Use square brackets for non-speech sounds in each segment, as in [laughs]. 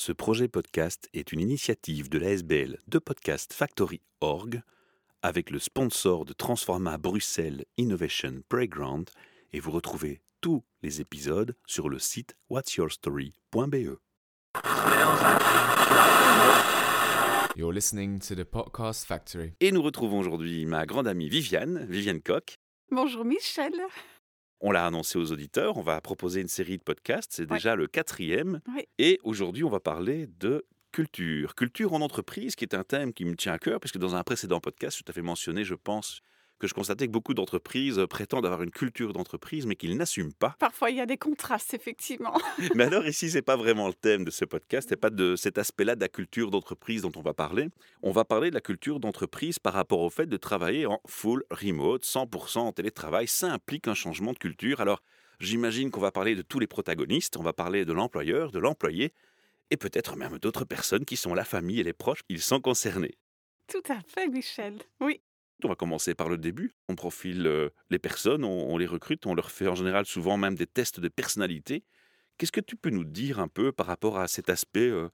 Ce projet podcast est une initiative de l'ASBL de Podcast Factory Org avec le sponsor de Transforma Bruxelles Innovation Playground et vous retrouvez tous les épisodes sur le site whatsyourstory.be. You're listening to the Podcast Factory. Et nous retrouvons aujourd'hui ma grande amie Viviane, Viviane Koch. Bonjour Michel. On l'a annoncé aux auditeurs, on va proposer une série de podcasts, c'est déjà le quatrième. Et aujourd'hui, on va parler de culture. Culture en entreprise, qui est un thème qui me tient à cœur, puisque dans un précédent podcast, je t'avais mentionné, je pense, que je constatais que beaucoup d'entreprises prétendent avoir une culture d'entreprise, mais qu'ils n'assument pas. Parfois, il y a des contrastes, effectivement. [laughs] Mais alors ici, c'est pas vraiment le thème de ce podcast, c'est pas de cet aspect-là de la culture d'entreprise dont on va parler. On va parler de la culture d'entreprise par rapport au fait de travailler en full remote, 100% en télétravail. Ça implique un changement de culture. Alors, j'imagine qu'on va parler de tous les protagonistes, on va parler de l'employeur, de l'employé, et peut-être même d'autres personnes qui sont la famille et les proches, ils sont concernés. Tout à fait, Michel. Oui. On va commencer par le début. On profile euh, les personnes, on, les recrute, on leur fait en général souvent même des tests de personnalité. Qu'est-ce que tu peux nous dire un peu par rapport à cet aspect, euh,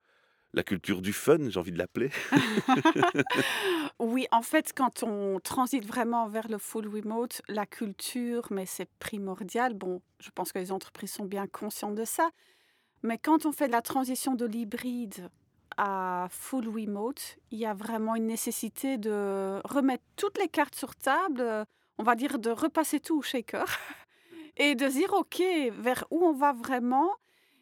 la culture du fun, j'ai envie de l'appeler? [laughs] Oui, en fait, quand on transite vraiment vers le full remote, la culture, mais c'est primordial. Bon, je pense que les entreprises sont bien conscientes de ça. Mais quand on fait de la transition de l'hybride à full remote, il y a vraiment une nécessité de remettre toutes les cartes sur table, euh, on va dire de repasser tout au shaker [laughs] et de dire, OK, vers où on va vraiment?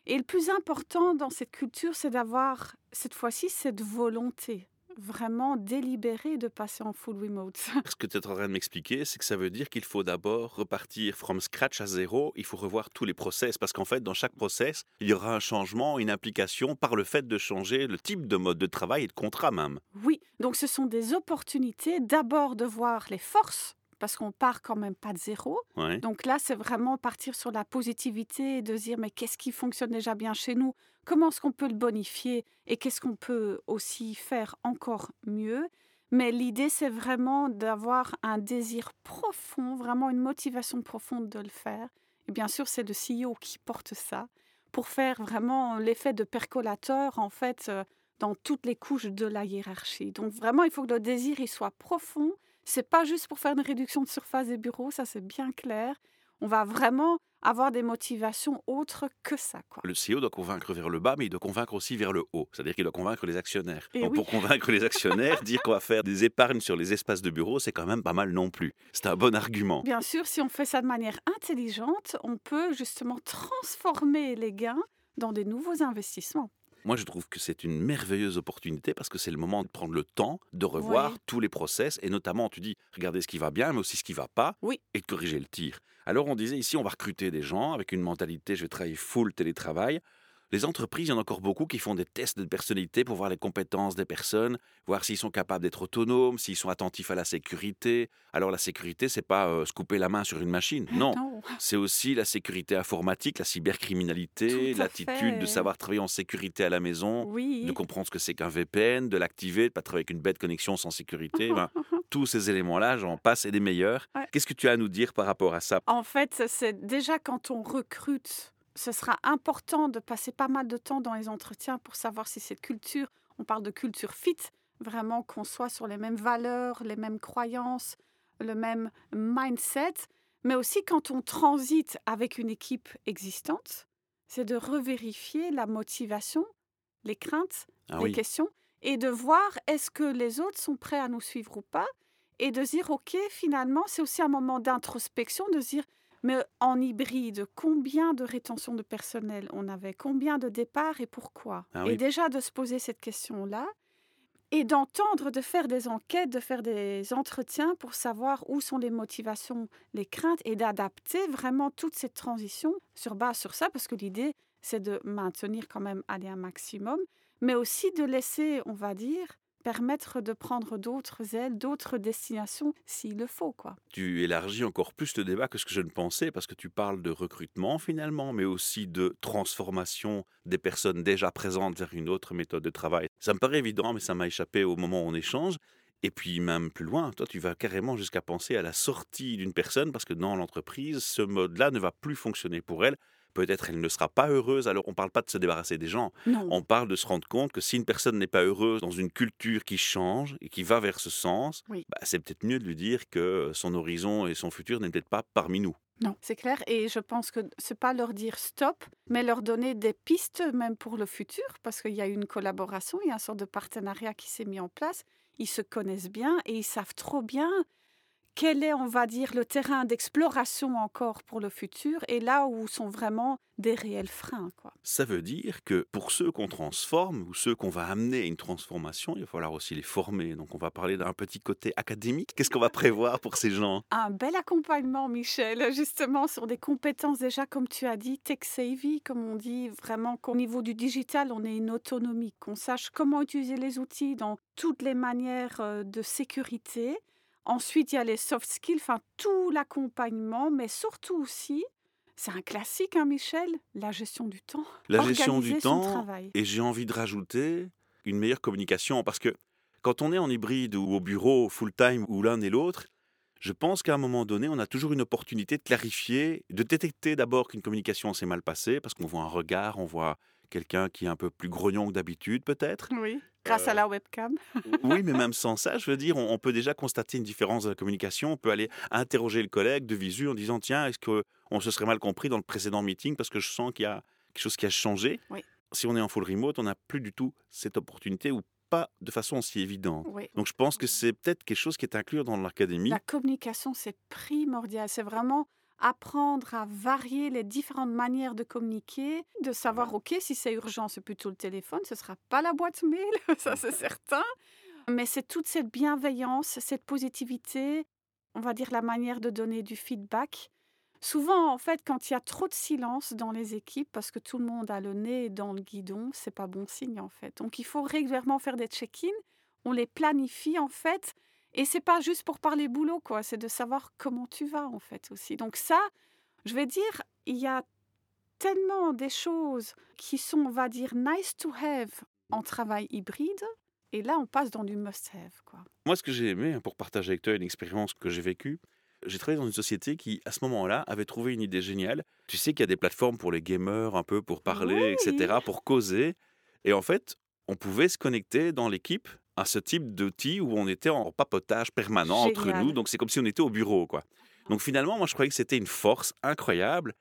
Et le plus important dans cette culture, c'est d'avoir cette fois-ci cette volonté vraiment délibérée de passer en full remote. [laughs] Ce que tu es en train de m'expliquer, c'est que ça veut dire qu'il faut d'abord repartir from scratch à zéro. Il faut revoir tous les process parce qu'en fait, dans chaque process, il y aura un changement, une implication par le fait de changer le type de mode de travail et de contrat même. Oui, donc ce sont des opportunités d'abord de voir les forces parce qu'on part quand même pas de zéro. Ouais. Donc là, c'est vraiment partir sur la positivité et de dire mais qu'est-ce qui fonctionne déjà bien chez nous? Comment est-ce qu'on peut le bonifier et qu'est-ce qu'on peut aussi faire encore mieux? Mais l'idée, c'est vraiment d'avoir un désir profond, vraiment une motivation profonde de le faire. Et bien sûr, c'est le CEO qui porte ça pour faire vraiment l'effet de percolateur en fait euh, dans toutes les couches de la hiérarchie. Donc vraiment, il faut que le désir il soit profond. C'est pas juste pour faire une réduction de surface des bureaux, ça c'est bien clair. On va vraiment avoir des motivations autres que ça. Quoi. Le CEO doit convaincre vers le bas, mais il doit convaincre aussi vers le haut. C'est-à-dire qu'il doit convaitre les actionnaires. Et Donc oui. pour convaincre les actionnaires, dire qu'on va faire des épargnes sur les espaces de bureau, c'est quand même pas mal non plus. C'est un bon argument. Bien sûr, si on fait ça de manière intelligente, on peut justement transformer les gains dans des nouveaux investissements. Moi, je trouve que c'est une merveilleuse opportunité parce que c'est le moment de prendre le temps de revoir Ouais. tous les process et notamment, tu dis, regardez ce qui va bien, mais aussi ce qui va pas Oui. et de corriger le tir. Alors, on disait ici, on va recruter des gens avec une mentalité, je vais travailler full télétravail. Les entreprises, il y en a encore beaucoup qui font des tests de personnalité pour voir les compétences des personnes, voir s'ils sont capables d'être autonomes, s'ils sont attentifs à la sécurité. Alors, la sécurité, c'est pas euh, se couper la main sur une machine. Non. Non. C'est aussi la sécurité informatique, la cybercriminalité, l'attitude de savoir travailler en sécurité à la maison, Oui. de comprendre ce que c'est qu'un VPN, de l'activer, de pas travailler avec une bête connexion sans sécurité. Ben, [laughs] tous ces éléments-là, j'en passe et des meilleurs. Ouais. Qu'est-ce que tu as à nous dire par rapport à ça? En fait, c'est déjà quand on recrute, ce sera important de passer pas mal de temps dans les entretiens pour savoir si cette culture, on parle de culture fit, vraiment qu'on soit sur les mêmes valeurs, les mêmes croyances, le même mindset, mais aussi quand on transite avec une équipe existante, c'est de revérifier la motivation, les craintes, Ah les oui, questions, et de voir est-ce que les autres sont prêts à nous suivre ou pas, et de dire, OK, finalement, c'est aussi un moment d'introspection, de dire, mais en hybride, combien de rétention de personnel on avait? Combien de départs et pourquoi? Ah Et déjà de se poser cette question-là et d'entendre, de faire des enquêtes, de faire des entretiens pour savoir où sont les motivations, les craintes et d'adapter vraiment toute cette transition sur base sur ça parce que l'idée, c'est de maintenir quand même aller un maximum, mais aussi de laisser, on va dire, permettre de prendre d'autres ailes, d'autres destinations s'il le faut, quoi. tu élargis encore plus le débat que ce que je ne pensais parce que tu parles de recrutement finalement, mais aussi de transformation des personnes déjà présentes vers une autre méthode de travail. Ça me paraît évident, mais ça m'a échappé au moment où on échange. Et puis même plus loin, toi tu vas carrément jusqu'à penser à la sortie d'une personne parce que dans l'entreprise, ce mode-là ne va plus fonctionner pour elle peut-être elle ne sera pas heureuse. Alors on ne parle pas de se débarrasser des gens, Non. on parle de se rendre compte que si une personne n'est pas heureuse dans une culture qui change et qui va vers ce sens, Oui. bah, c'est peut-être mieux de lui dire que son horizon et son futur n'est peut-être pas parmi nous. Non, c'est clair. Et je pense que c'est pas leur dire stop, mais leur donner des pistes même pour le futur, parce qu'il y a eu une collaboration, il y a une sorte de partenariat qui s'est mis en place. Ils se connaissent bien et ils savent trop bien quel est, on va dire, le terrain d'exploration encore pour le futur et là où sont vraiment des réels freins. Quoi. Ça veut dire que pour ceux qu'on transforme ou ceux qu'on va amener à une transformation, il va falloir aussi les former. Donc on va parler d'un petit côté académique. Qu'est-ce qu'on va prévoir pour ces gens? Un bel accompagnement, Michel, justement sur des compétences déjà, comme tu as dit, tech-savvy, comme on dit, vraiment qu'au niveau du digital, on ait une autonomie, qu'on sache comment utiliser les outils dans toutes les manières euh, de sécurité. Ensuite, il y a les soft skills, enfin tout l'accompagnement, mais surtout aussi, c'est un classique, hein, Michel, la gestion du temps. La gestion du temps. travail. Et j'ai envie de rajouter une meilleure communication parce que quand on est en hybride ou au bureau, full-time ou l'un et l'autre, je pense qu'à un moment donné, on a toujours une opportunité de clarifier, de détecter d'abord qu'une communication s'est mal passée parce qu'on voit un regard, on voit quelqu'un qui est un peu plus grognon que d'habitude peut-être. Oui, grâce à Euh, la webcam. [laughs] Oui, mais même sans ça, je veux dire, on, on peut déjà constater une différence de la communication. On peut aller interroger le collègue de visu en disant Tiens, est-ce qu'on se serait mal compris dans le précédent meeting parce que je sens qu'il y a quelque chose qui a changé? Oui. Si on est en full remote, on n'a plus du tout cette opportunité ou pas de façon aussi évidente. Oui. Donc je pense que c'est peut-être quelque chose qui est inclus dans l'académie. La communication, c'est primordial. C'est vraiment apprendre à varier les différentes manières de communiquer, de savoir, OK, si c'est urgent, c'est plutôt le téléphone, ce ne sera pas la boîte mail, [laughs] ça c'est certain. Mais c'est toute cette bienveillance, cette positivité, on va dire la manière de donner du feedback. Souvent, en fait, quand il y a trop de silence dans les équipes, parce que tout le monde a le nez dans le guidon, c'est pas bon signe, en fait. Donc, il faut régulièrement faire des check-ins. On les planifie, en fait. Et c'est pas juste pour parler boulot, quoi. C'est de savoir comment tu vas, en fait, aussi. Donc, ça, je vais dire, il y a tellement des choses qui sont, on va dire, nice to have en travail hybride. Et là, on passe dans du must-have, quoi. Moi, ce que j'ai aimé, hein, pour partager avec toi une expérience que j'ai vécue, j'ai travaillé dans une société qui, à ce moment-là, avait trouvé une idée géniale. Tu sais qu'il y a des plateformes pour les gamers, un peu pour parler, Oui. etc., pour causer. Et en fait, on pouvait se connecter dans l'équipe à ce type d'outils où on était en papotage permanent entre nous. Donc, c'est comme si on était au bureau, quoi. Donc, finalement, moi, je croyais que c'était une force incroyable.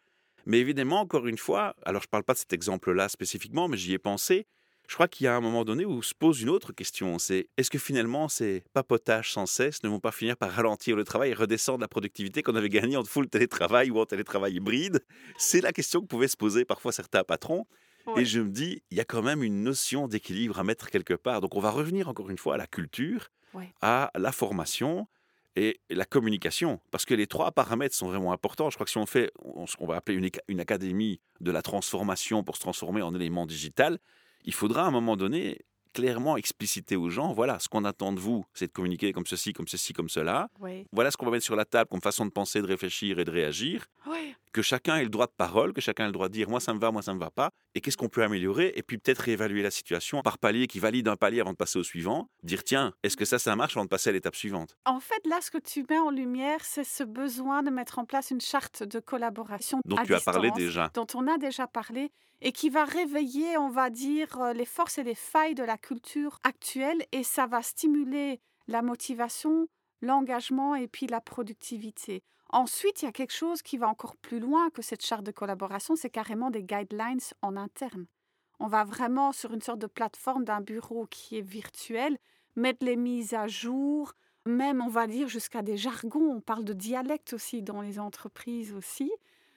Mais évidemment, encore une fois, alors je ne parle pas de cet exemple-là spécifiquement, mais j'y ai pensé. Je crois qu'il y a un moment donné où se pose une autre question, c'est est-ce que finalement ces papotages sans cesse ne vont pas finir par ralentir le travail et redescendre la productivité qu'on avait gagnée en full télétravail ou en télétravail hybride? C'est la question que pouvaient se poser parfois certains patrons. Ouais. Et je me dis, il y a quand même une notion d'équilibre à mettre quelque part. Donc on va revenir encore une fois à la culture, Ouais. à la formation et la communication. Parce que les trois paramètres sont vraiment importants. Je crois que si on fait ce qu'on va appeler une, académie de la transformation pour se transformer en élément digital, il faudra à un moment donné clairement expliciter aux gens, voilà, ce qu'on attend de vous, c'est de communiquer comme ceci, comme ceci, comme cela. Ouais. Voilà ce qu'on va mettre sur la table comme façon de penser, de réfléchir et de réagir. Ouais. Que chacun ait le droit de parole, que chacun ait le droit de dire moi ça me va, moi ça me va pas, et qu'est-ce qu'on peut améliorer, et puis peut-être réévaluer la situation par palier qui valide un palier avant de passer au suivant, dire tiens, est-ce que ça, ça marche avant de passer à l'étape suivante? En fait, là, ce que tu mets en lumière, c'est ce besoin de mettre en place une charte de collaboration dont à tu as parlé déjà. dont on a déjà parlé et qui va réveiller, on va dire, euh, les forces et les failles de la culture actuelle et ça va stimuler la motivation, l'engagement et puis la productivité. Ensuite, il y a quelque chose qui va encore plus loin que cette charte de collaboration, c'est carrément des guidelines en interne. On va vraiment sur une sorte de plateforme d'un bureau qui est virtuel, mettre les mises à jour, même on va dire jusqu'à des jargons, on parle de dialecte aussi dans les entreprises aussi,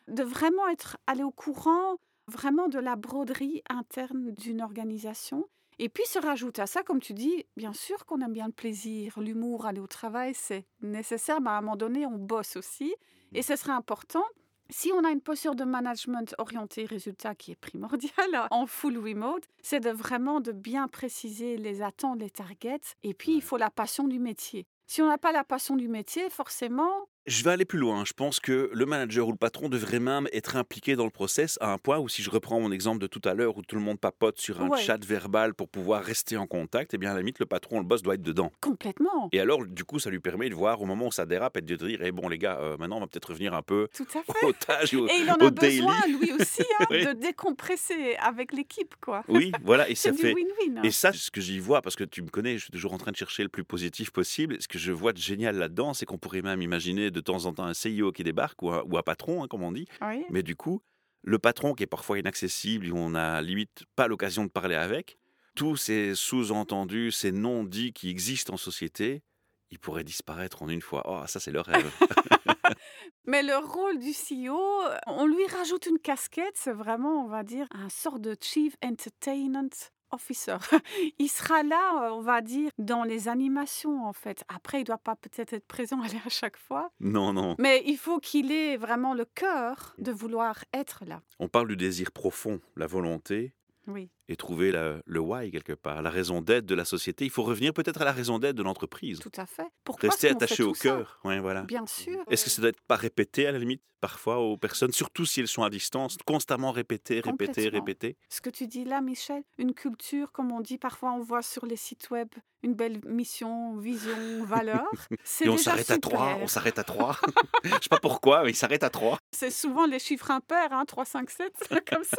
de vraiment être allé au courant vraiment de la broderie interne d'une organisation. Et puis se rajoute à ça, comme tu dis, bien sûr qu'on aime bien le plaisir, l'humour, aller au travail, c'est nécessaire, mais à un moment donné, on bosse aussi. Et ce serait important, si on a une posture de management orientée résultat qui est primordiale [laughs] en full remote, c'est de vraiment de bien préciser les attentes, les targets. Et puis, il faut la passion du métier. Si on n'a pas la passion du métier, forcément, Je vais aller plus loin. Je pense que le manager ou le patron devrait même être impliqué dans le process à un point où, si je reprends mon exemple de tout à l'heure, où tout le monde papote sur un Ouais. chat verbal pour pouvoir rester en contact, eh bien, à la limite, le patron, le boss doit être dedans. Complètement. Et alors, du coup, ça lui permet de voir au moment où ça dérape et de dire, eh bon, les gars, euh, maintenant, on va peut-être revenir un peu Tout à [laughs] fait. aux tâches et au, Et il en au a daily. besoin, lui aussi, [laughs] hein, Oui. de décompresser avec l'équipe, quoi. Oui, voilà, et [laughs] ça du fait. win-win. hein. Et ça, ce que j'y vois, parce que tu me connais, je suis toujours en train de chercher le plus positif possible. Ce que je vois de génial là-dedans, c'est qu'on pourrait même imaginer de temps en temps un CIO qui débarque ou un, ou un patron, hein, comme on dit. Oui. Mais du coup, le patron qui est parfois inaccessible, où on n'a limite pas l'occasion de parler avec, tous ces sous-entendus, ces non-dits qui existent en société, ils pourraient disparaître en une fois. Oh, ça, c'est le rêve. [laughs] Mais le rôle du CEO, on lui rajoute une casquette, c'est vraiment, on va dire, un sort de Chief Entertainment Officer. [laughs] Il sera là, on va dire, dans les animations, en fait. Après, il ne doit pas peut-être être présent [laughs] à chaque fois, non, non. mais il faut qu'il ait vraiment le cœur de vouloir être là. On parle du désir profond, la volonté, Oui, et trouver la- le why quelque part, la raison d'être de la société. Il faut revenir peut-être à la raison d'être de l'entreprise. tout à fait. Pourquoi Rester attaché au cœur. Ouais, voilà. Bien sûr. Est-ce que ça doit être pas répété à la limite parfois aux personnes, surtout si elles sont à distance, constamment répéter, répéter, répéter Ce que tu dis là, Michel, une culture, comme on dit parfois, on voit sur les sites web une belle mission, vision, valeur. [laughs] C'est Et on s'arrête à trois, on s'arrête à trois. Je sais pas pourquoi, mais il s'arrête à trois. C'est souvent les chiffres impairs, hein, 3, 5, 7, comme ça.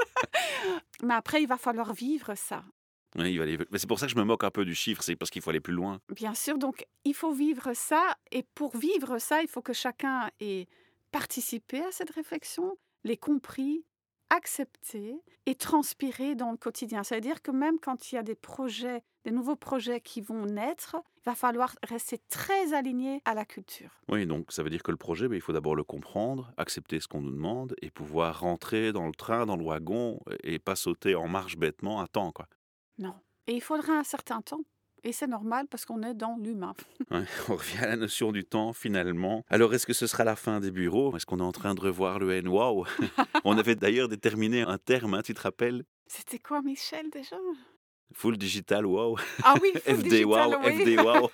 Mais après, il va falloir vivre ça. Ouais, il va aller- Mais c'est pour ça que je me moque un peu du chiffre, c'est parce qu'il faut aller plus loin. Bien sûr, donc il faut vivre ça. Et pour vivre ça, il faut que chacun ait participé à cette réflexion, l'ait compris, accepté et transpiré dans le quotidien. C'est-à-dire que même quand il y a des projets, des nouveaux projets qui vont naître, il va falloir rester très aligné à la culture. Oui, donc ça veut dire que le projet, ben, il faut d'abord le comprendre, accepter ce qu'on nous demande et pouvoir rentrer dans le train, dans le wagon et pas sauter en marche bêtement à temps. Quoi. Non. Et il faudra un certain temps. Et c'est normal parce qu'on est dans l'humain. [laughs] Ouais, on revient à la notion du temps finalement. Alors est-ce que ce sera la fin des bureaux? Est-ce qu'on est en train de revoir le N-Wow [laughs] On avait d'ailleurs déterminé un terme, hein, tu te rappelles? C'était quoi, Michel, déjà? Full Digital Wow. Ah oui, full [laughs] FD digital, Wow, oui. FD Wow.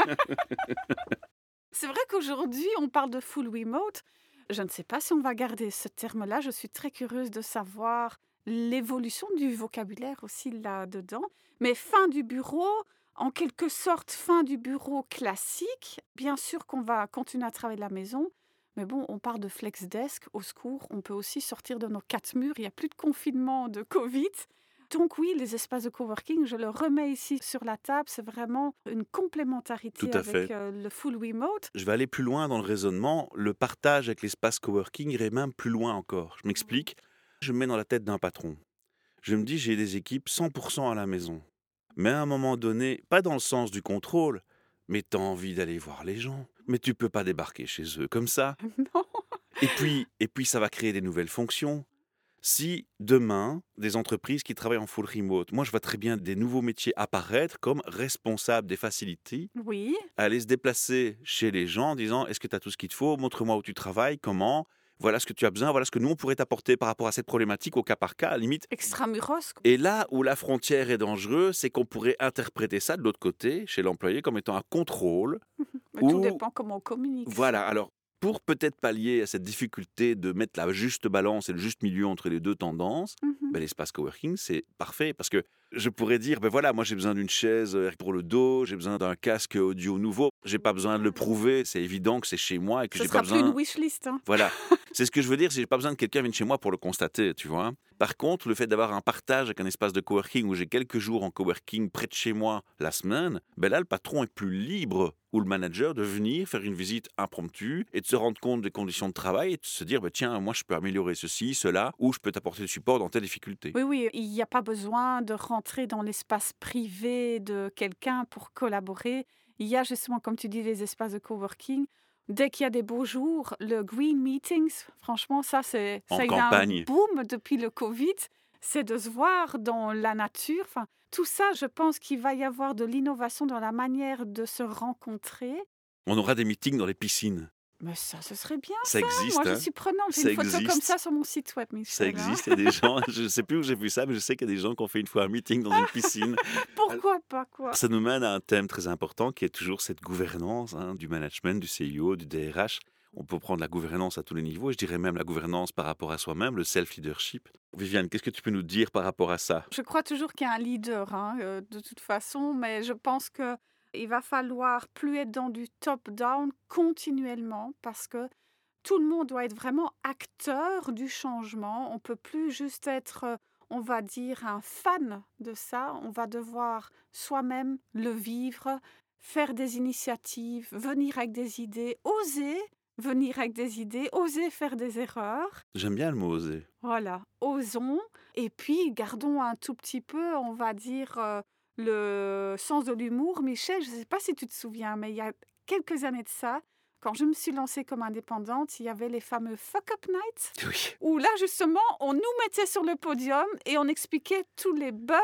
C'est vrai qu'aujourd'hui, on parle de full remote. Je ne sais pas si on va garder ce terme-là. Je suis très curieuse de savoir l'évolution du vocabulaire aussi là-dedans. Mais fin du bureau, en quelque sorte, fin du bureau classique. Bien sûr qu'on va continuer à travailler de la maison. Mais bon, on parle de flex desk, au secours. On peut aussi sortir de nos quatre murs. Il n'y a plus de confinement de Covid. Donc oui, les espaces de coworking, je le remets ici sur la table, c'est vraiment une complémentarité Tout à avec fait. euh, le full remote. Je vais aller plus loin dans le raisonnement. Le partage avec l'espace coworking irait même plus loin encore. Je m'explique. Je me mets dans la tête d'un patron. Je me dis, j'ai des équipes 100% à la maison. Mais à un moment donné, pas dans le sens du contrôle, mais tu as envie d'aller voir les gens. Mais tu peux pas débarquer chez eux comme ça. [laughs] Non. Et puis, et puis ça va créer des nouvelles fonctions. Si demain, des entreprises qui travaillent en full remote, moi je vois très bien des nouveaux métiers apparaître comme responsables des facilities, Oui, aller se déplacer chez les gens en disant est-ce que tu as tout ce qu'il te faut, montre-moi où tu travailles, comment, voilà ce que tu as besoin, voilà ce que nous on pourrait t'apporter par rapport à cette problématique au cas par cas, à la limite. extramuros. quoi. Et là où la frontière est dangereuse, c'est qu'on pourrait interpréter ça de l'autre côté, chez l'employé, comme étant un contrôle [laughs] Mais Tout ou- dépend comment on communique. voilà, alors pour peut-être pallier à cette difficulté de mettre la juste balance et le juste milieu entre les deux tendances, Mhm. ben, l'espace coworking, c'est parfait parce que je pourrais dire, ben voilà, moi j'ai besoin d'une chaise euh, pour le dos, j'ai besoin d'un casque audio nouveau, j'ai pas besoin de le prouver, c'est évident que c'est chez moi et que Ce j'ai sera pas plus une besoin. wishlist. hein. Voilà, [laughs] c'est ce que je veux dire, c'est que j'ai pas besoin que quelqu'un vienne chez moi pour le constater, tu vois. Par contre, le fait d'avoir un partage avec un espace de coworking où j'ai quelques jours en coworking près de chez moi la semaine, ben là le patron est plus libre ou le manager de venir faire une visite impromptue et de se rendre compte des conditions de travail et de se dire ben tiens, moi je peux améliorer ceci, cela ou je peux t'apporter du support dans telle difficulté. Oui, oui, il n'y a pas besoin de dans l'espace privé de quelqu'un pour collaborer. Il y a justement, comme tu dis, les espaces de coworking. Dès qu'il y a des beaux jours, le green meetings, franchement, ça, c'est ça a un boom depuis le Covid. C'est de se voir dans la nature. Enfin, tout ça, je pense qu'il va y avoir de l'innovation dans la manière de se rencontrer. On aura des meetings dans les piscines. Mais ça, ce serait bien. Ça existe, Moi, je hein. suis prenante. J'ai une photo comme existe. ça sur mon site web, Michel. Ça existe, il y a des gens, [laughs] je ne sais plus où j'ai vu ça, mais je sais qu'il y a des gens qui ont fait une fois un meeting dans une [laughs] piscine. Pourquoi pas, quoi? Ça nous mène à un thème très important qui est toujours cette gouvernance hein, du management, du CIO, du DRH. On peut prendre la gouvernance à tous les niveaux, et je dirais même la gouvernance par rapport à soi-même, le self-leadership. Viviane, qu'est-ce que tu peux nous dire par rapport à ça? Je crois toujours qu'il y a un leader, hein, euh, de toute façon, mais je pense que il va falloir plus être dans du top-down continuellement parce que tout le monde doit être vraiment acteur du changement. On peut plus juste être, euh, on va dire, un fan de ça. On va devoir soi-même le vivre, faire des initiatives, venir avec des idées, oser venir avec des idées, oser faire des erreurs. J'aime bien le mot oser. Voilà, osons et puis gardons un tout petit peu, on va dire, euh, le sens de l'humour. Michel, je ne sais pas si tu te souviens, mais il y a quelques années de ça, quand je me suis lancée comme indépendante, il y avait les fameux Fuck Up Nights, [laughs] Oui. où là, justement, on nous mettait sur le podium et on expliquait tous les bugs,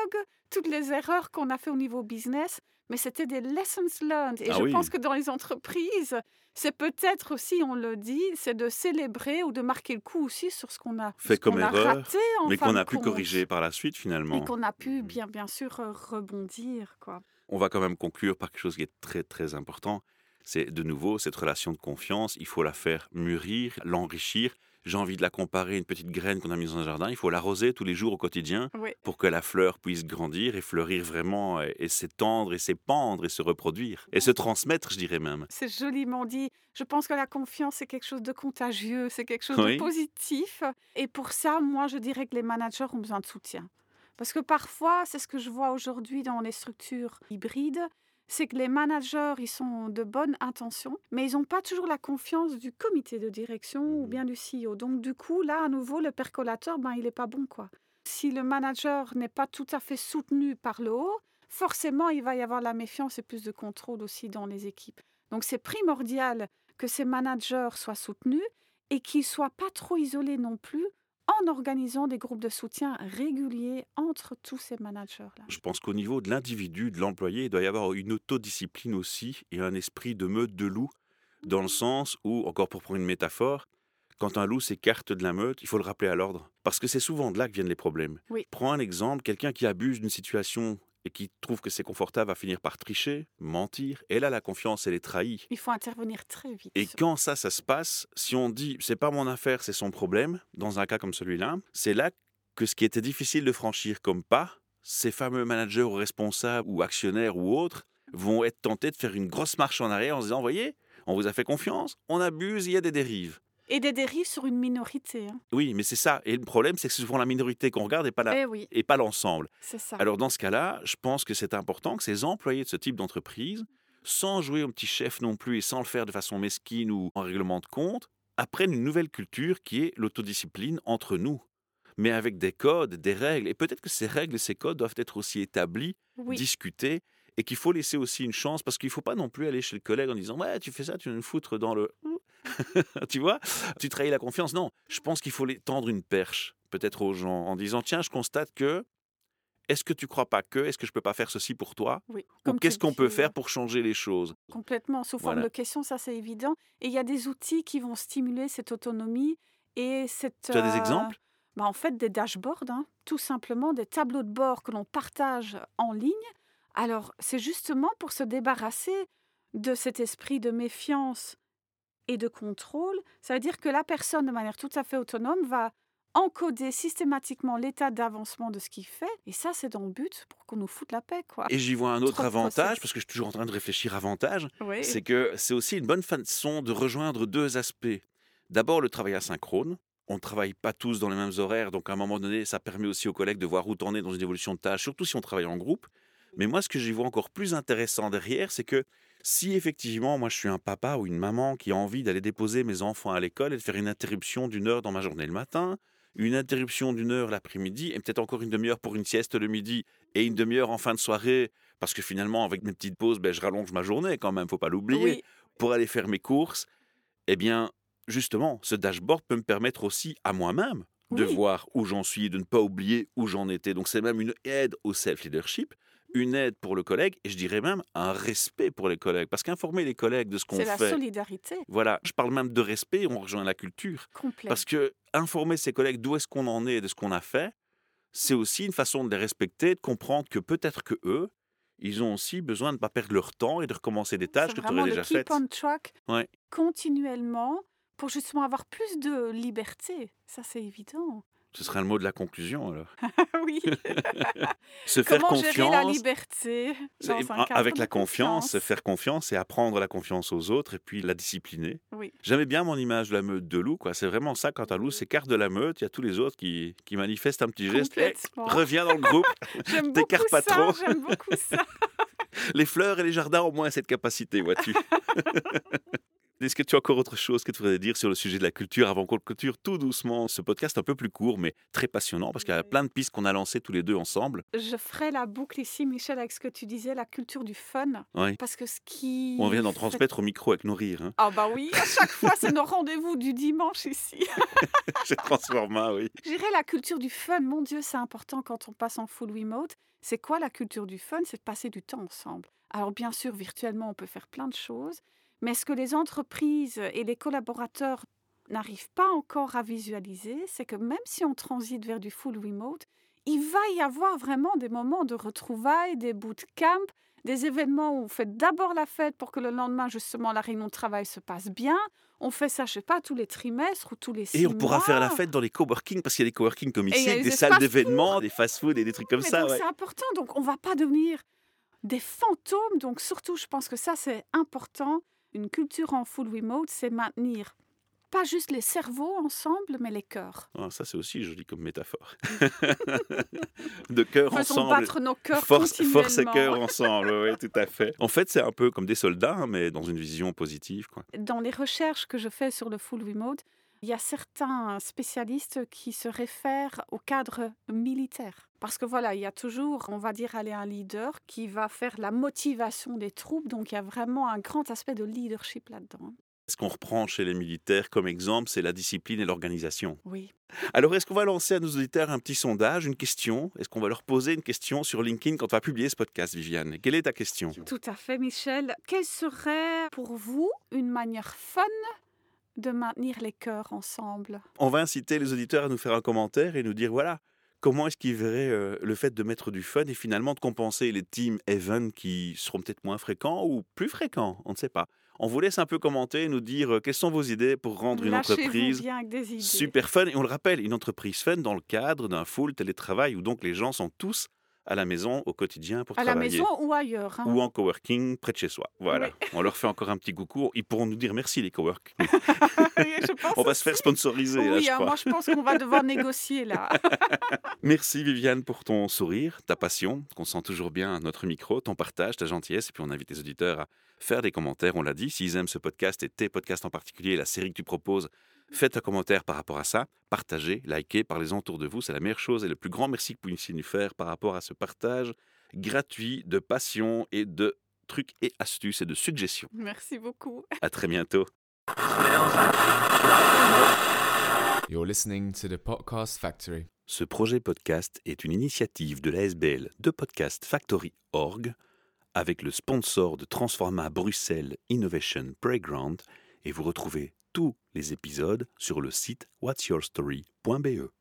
toutes les erreurs qu'on a fait au niveau business. Mais c'était des lessons learned. Et Ah je oui. pense que dans les entreprises, c'est peut-être aussi, on le dit, c'est de célébrer ou de marquer le coup aussi sur ce qu'on a, Fait comme erreur, raté en mais qu'on a pu corriger par la suite Et finalement. qu'on a pu, bien, bien sûr, euh, rebondir. Quoi. On va quand même conclure par quelque chose qui est très très important. C'est de nouveau cette relation de confiance. Il faut la faire mûrir, l'enrichir. J'ai envie de la comparer à une petite graine qu'on a mise dans un jardin. Il faut l'arroser tous les jours au quotidien Oui. pour que la fleur puisse grandir et fleurir vraiment et, et s'étendre et s'épandre et se reproduire et se transmettre, je dirais même. C'est joliment dit. Je pense que la confiance, c'est quelque chose de contagieux, c'est quelque chose Oui. de positif. Et pour ça, moi, je dirais que les managers ont besoin de soutien. Parce que parfois, c'est ce que je vois aujourd'hui dans les structures hybrides, c'est que les managers, ils sont de bonnes intentions, mais ils n'ont pas toujours la confiance du comité de direction ou Mhm. bien du CEO. Donc, du coup, là, à nouveau, le percolateur, ben, il n'est pas bon, quoi. Si le manager n'est pas tout à fait soutenu par le haut, forcément, il va y avoir la méfiance et plus de contrôle aussi dans les équipes. Donc, c'est primordial que ces managers soient soutenus et qu'ils ne soient pas trop isolés non plus en organisant des groupes de soutien réguliers entre tous ces managers-là. Je pense qu'au niveau de l'individu, de l'employé, il doit y avoir une autodiscipline aussi et un esprit de meute de loup, dans le sens où, encore pour prendre une métaphore, quand un loup s'écarte de la meute, il faut le rappeler à l'ordre. Parce que c'est souvent de là que viennent les problèmes. Oui. Prends un exemple, quelqu'un qui abuse d'une situation et qui trouve que c'est confortable va finir par tricher, mentir, et là la confiance elle est trahie. Il faut intervenir très vite. Et quand ça, ça se passe, si on dit c'est pas mon affaire, c'est son problème, dans un cas comme celui-là, c'est là que ce qui était difficile de franchir comme pas, ces fameux managers ou responsables ou actionnaires ou autres vont être tentés de faire une grosse marche en arrière en se disant, voyez, on vous a fait confiance, on abuse, il y a des dérives. Et des dérives sur une minorité. hein. Oui, mais c'est ça. Et le problème, c'est que c'est souvent la minorité qu'on regarde et pas la- Eh oui, et pas l'ensemble. c'est ça. Alors dans ce cas-là, je pense que c'est important que ces employés de ce type d'entreprise, sans jouer au petit chef non plus et sans le faire de façon mesquine ou en règlement de compte, apprennent une nouvelle culture qui est l'autodiscipline entre nous, mais avec des codes, des règles. Et peut-être que ces règles et ces codes doivent être aussi établis, oui, discutés, et qu'il faut laisser aussi une chance, parce qu'il ne faut pas non plus aller chez le collègue en disant Ouais, tu fais ça, tu vas nous foutre dans le. [laughs] tu vois? Tu trahis la confiance. Non, je pense qu'il faut les tendre une perche, peut-être aux gens, en disant Tiens, je constate que. Est-ce que tu crois pas que Est-ce que je peux pas faire ceci pour toi? Oui. Ou qu'est-ce qu'on peut euh, faire pour changer les choses? Complètement, sous forme Voilà. de questions, ça c'est évident. Et il y a des outils qui vont stimuler cette autonomie et cette... Tu as des euh, exemples? bah, En fait, des dashboards, hein, tout simplement, des tableaux de bord que l'on partage en ligne. Alors, c'est justement pour se débarrasser de cet esprit de méfiance et de contrôle. Ça veut dire que la personne, de manière tout à fait autonome, va encoder systématiquement l'état d'avancement de ce qu'il fait. Et ça, c'est dans le but pour qu'on nous foute la paix, quoi. Et j'y vois un autre Trop avantage, parce que je suis toujours en train de réfléchir avantage, Oui. c'est que c'est aussi une bonne façon de rejoindre deux aspects. D'abord, le travail asynchrone. On ne travaille pas tous dans les mêmes horaires, donc à un moment donné, ça permet aussi aux collègues de voir où t'en es dans une évolution de tâche, surtout si on travaille en groupe. Mais moi, ce que j'y vois encore plus intéressant derrière, c'est que si effectivement, moi, je suis un papa ou une maman qui a envie d'aller déposer mes enfants à l'école et de faire une interruption d'une heure dans ma journée le matin, une interruption d'une heure l'après-midi, et peut-être encore une demi-heure pour une sieste le midi et une demi-heure en fin de soirée, parce que finalement, avec mes petites pauses, ben, je rallonge ma journée quand même, faut pas l'oublier Oui, pour aller faire mes courses, eh bien, justement, ce dashboard peut me permettre aussi à moi-même de Oui. voir où j'en suis, de ne pas oublier où j'en étais. Donc, c'est même une aide au self-leadership, une aide pour le collègue, et je dirais même un respect pour les collègues. Parce qu'informer les collègues de ce qu'on c'est la fait, solidarité voilà, je parle même de respect, on rejoint la culture. Parce que informer ses collègues d'où est-ce qu'on en est et de ce qu'on a fait, c'est aussi une façon de les respecter, de comprendre que peut-être que eux, ils ont aussi besoin de ne pas perdre leur temps et de recommencer des tâches que tu aurais le déjà keep faites. on track Ouais. continuellement pour justement avoir plus de liberté. Ça, c'est évident. Ce sera le mot de la conclusion alors. [laughs] oui. [laughs] Se faire Comment gérer la confiance. liberté dans un avec la confiance, se confiance. faire confiance et apprendre la confiance aux autres et puis la discipliner. Oui. J'aimais bien mon image de la meute de loup. quoi. C'est vraiment ça quand un loup s'écarte de la meute, il y a tous les autres qui, qui manifestent un petit geste. Eh, reviens dans le groupe. [laughs] J'aime t'écarte beaucoup pas ça. trop. J'aime beaucoup ça. Les fleurs et les jardins ont moins cette capacité, vois-tu. Est-ce que tu as encore autre chose que tu voudrais dire sur le sujet de la culture avant qu'on clôture tout doucement ce podcast un peu plus court mais très passionnant parce qu'il y a plein de pistes qu'on a lancées tous les deux ensemble. Je ferai la boucle ici, Michel, avec ce que tu disais, la culture du fun. Oui. Parce que ce qui. On vient d'en transmettre au micro avec nos rires. Hein. Ah bah oui, à chaque fois, c'est nos rendez-vous du dimanche ici. [laughs] C'est Transforma, oui. Je dirais la culture du fun. Mon Dieu, c'est important quand on passe en full remote. C'est quoi la culture du fun? C'est de passer du temps ensemble. Alors bien sûr, virtuellement, on peut faire plein de choses. Mais ce que les entreprises et les collaborateurs n'arrivent pas encore à visualiser, c'est que même si on transite vers du full remote, il va y avoir vraiment des moments de retrouvailles, des bootcamps, des événements où on fait d'abord la fête pour que le lendemain, justement, la réunion de travail se passe bien. On fait ça, je sais pas, tous les trimestres ou tous les six Et on pourra faire la fête dans les coworking parce qu'il y a des coworking comme ici, les des salles d'événements, des fast-food et des trucs comme Mais ça. ouais. c'est important. Donc on va pas devenir des fantômes. Donc surtout, je pense que ça c'est important. Une culture en full remote, c'est maintenir pas juste les cerveaux ensemble, mais les cœurs. Ah, ça, c'est aussi joli comme métaphore. [laughs] de cœur Faisons ensemble. battre nos cœurs Force, force et cœur ensemble, oui, tout à fait. En fait, c'est un peu comme des soldats, hein, mais dans une vision positive. Quoi. Dans les recherches que je fais sur le full remote, il y a certains spécialistes qui se réfèrent au cadre militaire. Parce que voilà, il y a toujours, on va dire, aller un leader qui va faire la motivation des troupes. Donc il y a vraiment un grand aspect de leadership là-dedans. Ce qu'on reprend chez les militaires comme exemple, c'est la discipline et l'organisation. Oui. Alors, est-ce qu'on va lancer à nos auditeurs un petit sondage, une question? Est-ce qu'on va leur poser une question sur LinkedIn quand on va publier ce podcast, Viviane? Quelle est ta question? Tout à fait, Michel. Quelle serait pour vous une manière fun de maintenir les cœurs ensemble On va inciter les auditeurs à nous faire un commentaire et nous dire voilà, comment est-ce qu'ils verraient euh, le fait de mettre du fun et finalement de compenser les team events qui seront peut-être moins fréquents ou plus fréquents, on ne sait pas. On vous laisse un peu commenter et nous dire euh, quelles sont vos idées pour rendre une entreprise super fun. Et on le rappelle, une entreprise fun dans le cadre d'un full télétravail où donc les gens sont tous à la maison au quotidien pour À la travailler. maison ou ailleurs. hein? Ou en coworking près de chez soi. Voilà. Oui. On leur fait encore un petit coucou. Ils pourront nous dire merci les cowork. [laughs] Oui, je pense On va se faire sponsoriser là, Oui, je hein, crois. moi je pense qu'on va devoir [laughs] négocier là. [laughs] Merci Viviane pour ton sourire, ta passion, qu'on sent toujours bien à notre micro, ton partage, ta gentillesse. Et puis on invite les auditeurs à faire des commentaires. On l'a dit, s'ils aiment ce podcast et tes podcasts en particulier, la série que tu proposes, faites un commentaire par rapport à ça. Partagez, likez, parlez-en autour de vous. C'est la meilleure chose et le plus grand merci que vous puissiez nous faire par rapport à ce partage gratuit de passion et de trucs et astuces et de suggestions. Merci beaucoup. [laughs] À très bientôt. You're listening to the Podcast Factory. Ce projet podcast est une initiative de l'ASBL de Podcast Factory Org avec le sponsor de Transforma Bruxelles Innovation Playground et vous retrouvez tous les épisodes sur le site whatsyourstory.be.